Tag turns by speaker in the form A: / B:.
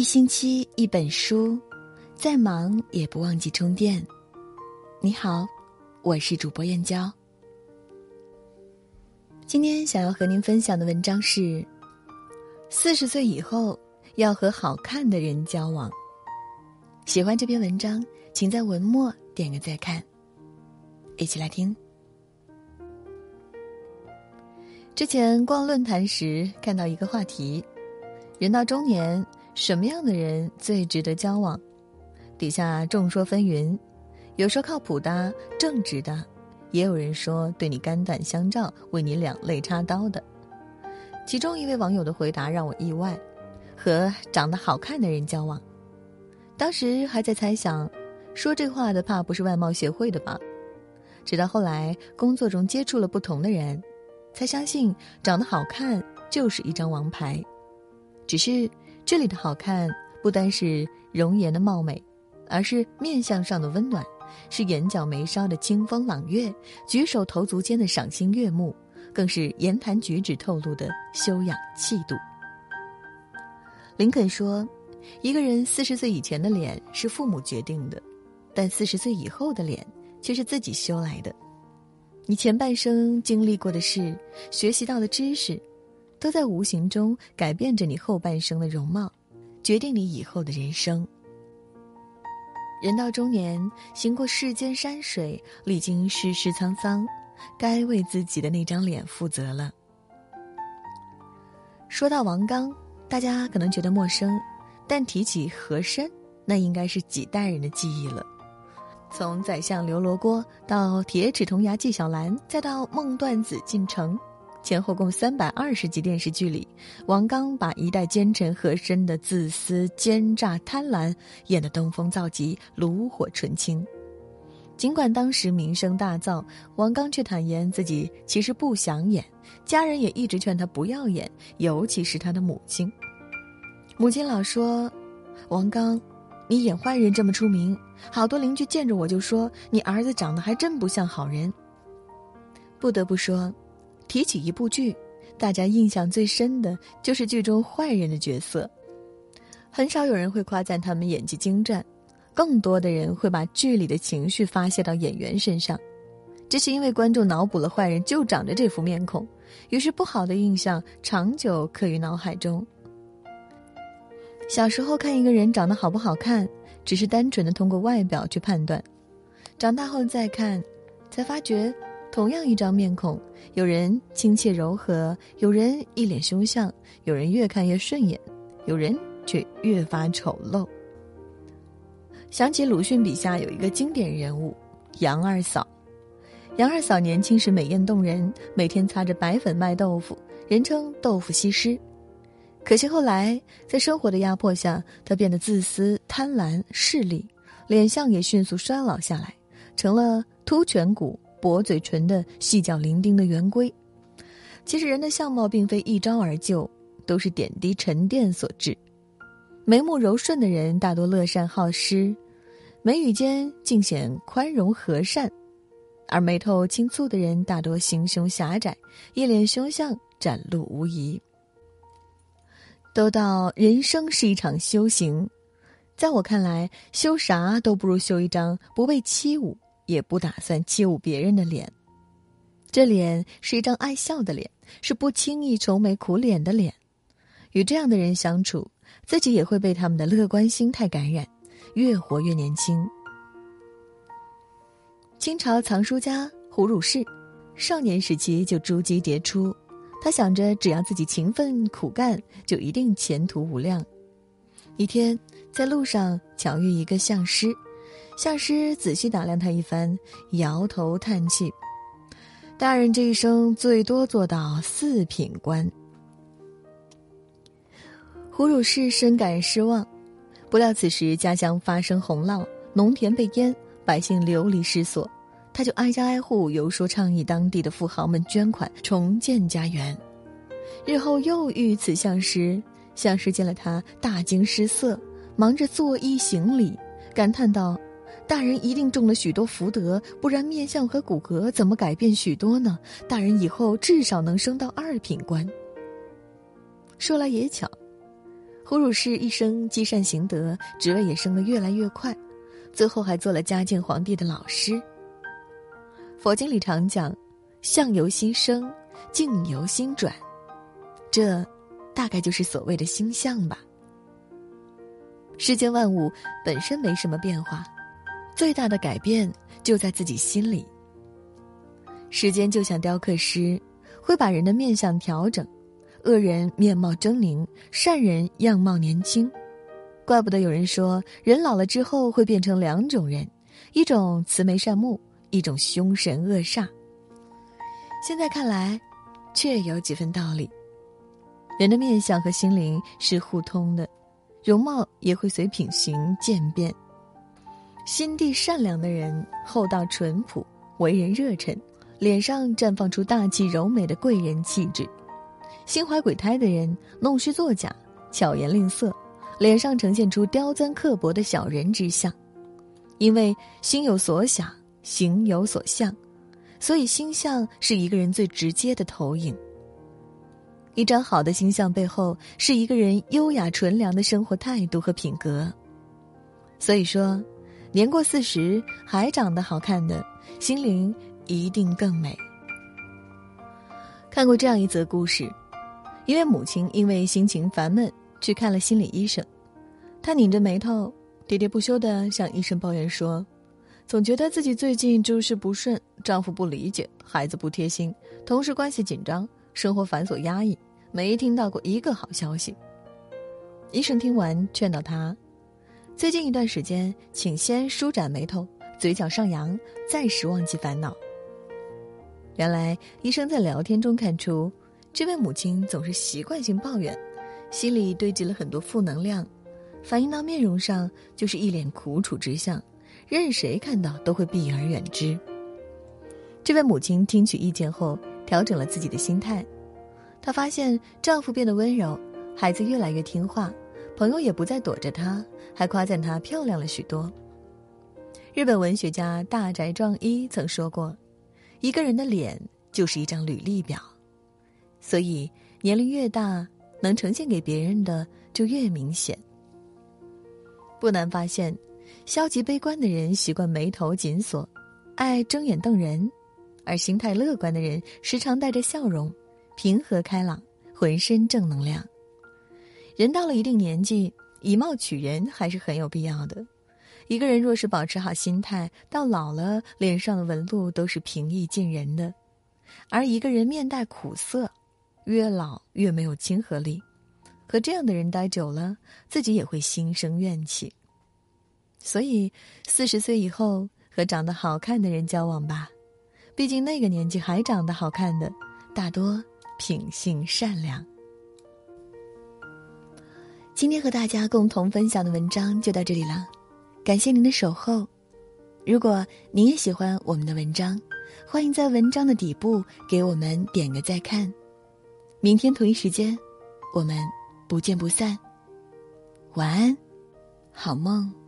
A: 一星期一本书，再忙也不忘记充电。你好，我是主播燕娇。今天想要和您分享的文章是：四十岁以后要和好看的人交往。喜欢这篇文章，请在文末点个再看。一起来听。之前逛论坛时看到一个话题：人到中年。什么样的人最值得交往？底下众说纷纭，有说靠谱的、正直的，也有人说对你肝胆相照、为你两肋插刀的。其中一位网友的回答让我意外：和长得好看的人交往。当时还在猜想，说这话的怕不是外貌协会的吧？直到后来工作中接触了不同的人，才相信长得好看就是一张王牌。只是。这里的好看不单是容颜的貌美，而是面相上的温暖，是眼角眉梢的清风朗月，举手投足间的赏心悦目，更是言谈举止透露的修养气度。林肯说：“一个人四十岁以前的脸是父母决定的，但四十岁以后的脸却是自己修来的。你前半生经历过的事，学习到的知识。”都在无形中改变着你后半生的容貌，决定你以后的人生。人到中年，行过世间山水，历经世事沧桑，该为自己的那张脸负责了。说到王刚，大家可能觉得陌生，但提起和珅，那应该是几代人的记忆了。从宰相刘罗锅到铁齿铜牙纪晓岚，再到梦断子进城。前后共三百二十集电视剧里，王刚把一代奸臣和珅的自私、奸诈、贪婪演得登峰造极、炉火纯青。尽管当时名声大噪，王刚却坦言自己其实不想演，家人也一直劝他不要演，尤其是他的母亲。母亲老说：“王刚，你演坏人这么出名，好多邻居见着我就说你儿子长得还真不像好人。”不得不说。提起一部剧，大家印象最深的就是剧中坏人的角色。很少有人会夸赞他们演技精湛，更多的人会把剧里的情绪发泄到演员身上。这是因为观众脑补了坏人就长着这副面孔，于是不好的印象长久刻于脑海中。小时候看一个人长得好不好看，只是单纯的通过外表去判断；长大后再看，才发觉。同样一张面孔，有人亲切柔和，有人一脸凶相，有人越看越顺眼，有人却越发丑陋。想起鲁迅笔下有一个经典人物杨二嫂，杨二嫂年轻时美艳动人，每天擦着白粉卖豆腐，人称豆腐西施。可惜后来在生活的压迫下，她变得自私、贪婪、势利，脸相也迅速衰老下来，成了凸颧骨。薄嘴唇的细角伶仃的圆规，其实人的相貌并非一朝而就，都是点滴沉淀所致。眉目柔顺的人大多乐善好施，眉宇间尽显宽容和善；而眉头轻蹙的人大多心胸狭窄，一脸凶相，展露无遗。都道人生是一场修行，在我看来，修啥都不如修一张不被欺侮。也不打算欺侮别人的脸，这脸是一张爱笑的脸，是不轻易愁眉苦脸的脸。与这样的人相处，自己也会被他们的乐观心态感染，越活越年轻。清朝藏书家胡汝士，少年时期就珠玑迭出，他想着只要自己勤奋苦干，就一定前途无量。一天在路上巧遇一个相师。相师仔细打量他一番，摇头叹气：“大人这一生最多做到四品官。”胡汝氏深感失望，不料此时家乡发生洪涝，农田被淹，百姓流离失所，他就挨家挨户游说倡议当地的富豪们捐款重建家园。日后又遇此相师，相师见了他大惊失色，忙着作揖行礼，感叹道。大人一定中了许多福德，不然面相和骨骼怎么改变许多呢？大人以后至少能升到二品官。说来也巧，胡汝氏一生积善行德，职位也升得越来越快，最后还做了嘉靖皇帝的老师。佛经里常讲，相由心生，境由心转，这大概就是所谓的心相吧。世间万物本身没什么变化，最大的改变就在自己心里。时间就像雕刻师，会把人的面相调整，恶人面貌狰狞，善人样貌年轻。怪不得有人说，人老了之后会变成两种人，一种慈眉善目。一种凶神恶煞。现在看来，确有几分道理。人的面相和心灵是互通的，容貌也会随品行渐变。心地善良的人，厚道淳朴，为人热忱，脸上绽放出大气柔美的贵人气质；心怀鬼胎的人，弄虚作假，巧言令色，脸上呈现出刁钻刻薄的小人之相。因为心有所想。形有所向，所以星象是一个人最直接的投影。一张好的形象背后，是一个人优雅纯良的生活态度和品格。所以说，年过四十还长得好看的，心灵一定更美。看过这样一则故事：一位母亲因为心情烦闷去看了心理医生，她拧着眉头，喋喋不休地向医生抱怨说。总觉得自己最近诸事不顺，丈夫不理解，孩子不贴心，同事关系紧张，生活繁琐压抑，没听到过一个好消息。医生听完劝导他，最近一段时间，请先舒展眉头，嘴角上扬，暂时忘记烦恼。原来医生在聊天中看出，这位母亲总是习惯性抱怨，心里堆积了很多负能量，反映到面容上就是一脸苦楚之相。任谁看到都会避而远之。这位母亲听取意见后，调整了自己的心态。她发现丈夫变得温柔，孩子越来越听话，朋友也不再躲着她，还夸赞她漂亮了许多。日本文学家大宅壮一曾说过：“一个人的脸就是一张履历表，所以年龄越大，能呈现给别人的就越明显。”不难发现。消极悲观的人习惯眉头紧锁，爱睁眼瞪人；而心态乐观的人时常带着笑容，平和开朗，浑身正能量。人到了一定年纪，以貌取人还是很有必要的。一个人若是保持好心态，到老了脸上的纹路都是平易近人的；而一个人面带苦涩，越老越没有亲和力。和这样的人待久了，自己也会心生怨气。所以，四十岁以后和长得好看的人交往吧，毕竟那个年纪还长得好看的，大多品性善良。今天和大家共同分享的文章就到这里了，感谢您的守候。如果您也喜欢我们的文章，欢迎在文章的底部给我们点个再看。明天同一时间，我们不见不散。晚安，好梦。